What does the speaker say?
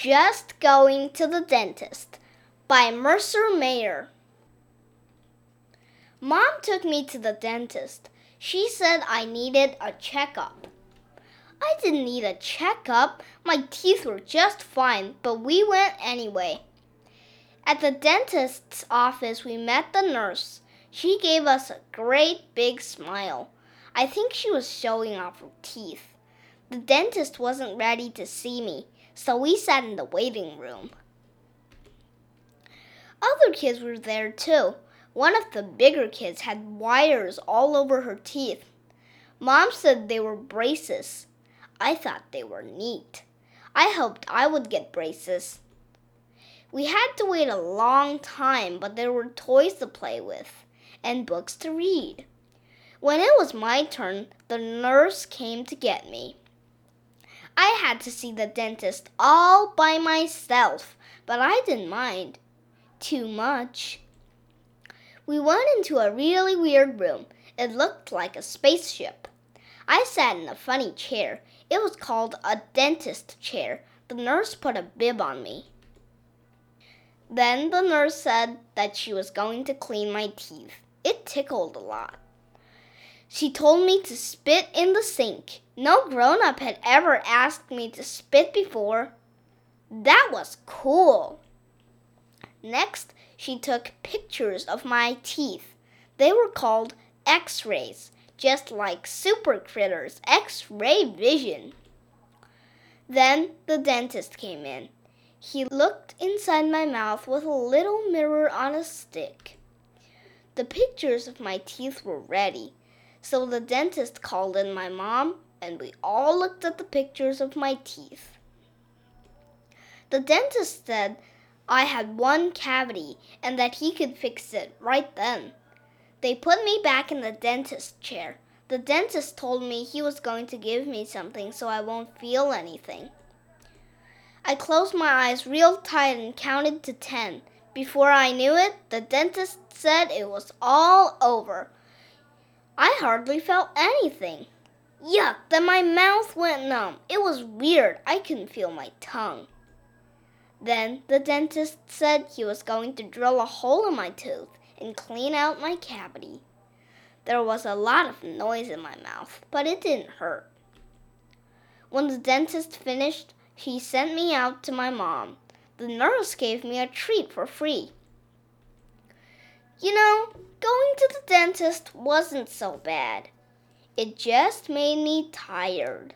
Just Going to the Dentist by Mercer Mayer. Mom took me to the dentist. She said I needed a checkup. I didn't need a checkup. My teeth were just fine, but we went anyway. At the dentist's office, we met the nurse. She gave us a great big smile. I think she was showing off her teeth. The dentist wasn't ready to see me so we sat in the waiting room. Other kids were there too. One of the bigger kids had wires all over her teeth. Mom said they were braces. I thought they were neat. I hoped I would get braces. We had to wait a long time, but there were toys to play with and books to read. When it was my turn, the nurse came to get me. I had to see the dentist all by myself, but I didn't mind too much. We went into a really weird room. It looked like a spaceship. I sat in a funny chair. It was called a dentist chair. The nurse put a bib on me. Then the nurse said that she was going to clean my teeth. It tickled a lot. She told me to spit in the sink. No grown up had ever asked me to spit before. That was cool. Next, she took pictures of my teeth. They were called x rays, just like Super Critter's, x ray vision. Then the dentist came in. He looked inside my mouth with a little mirror on a stick. The pictures of my teeth were ready. So the dentist called in my mom, and we all looked at the pictures of my teeth. The dentist said I had one cavity and that he could fix it right then. They put me back in the dentist chair. The dentist told me he was going to give me something so I won't feel anything. I closed my eyes real tight and counted to ten. Before I knew it, the dentist said it was all over. I hardly felt anything. Yuck, then my mouth went numb. It was weird. I couldn't feel my tongue. Then the dentist said he was going to drill a hole in my tooth and clean out my cavity. There was a lot of noise in my mouth, but it didn't hurt. When the dentist finished, he sent me out to my mom. The nurse gave me a treat for free. You know, going to the dentist wasn't so bad. It just made me tired.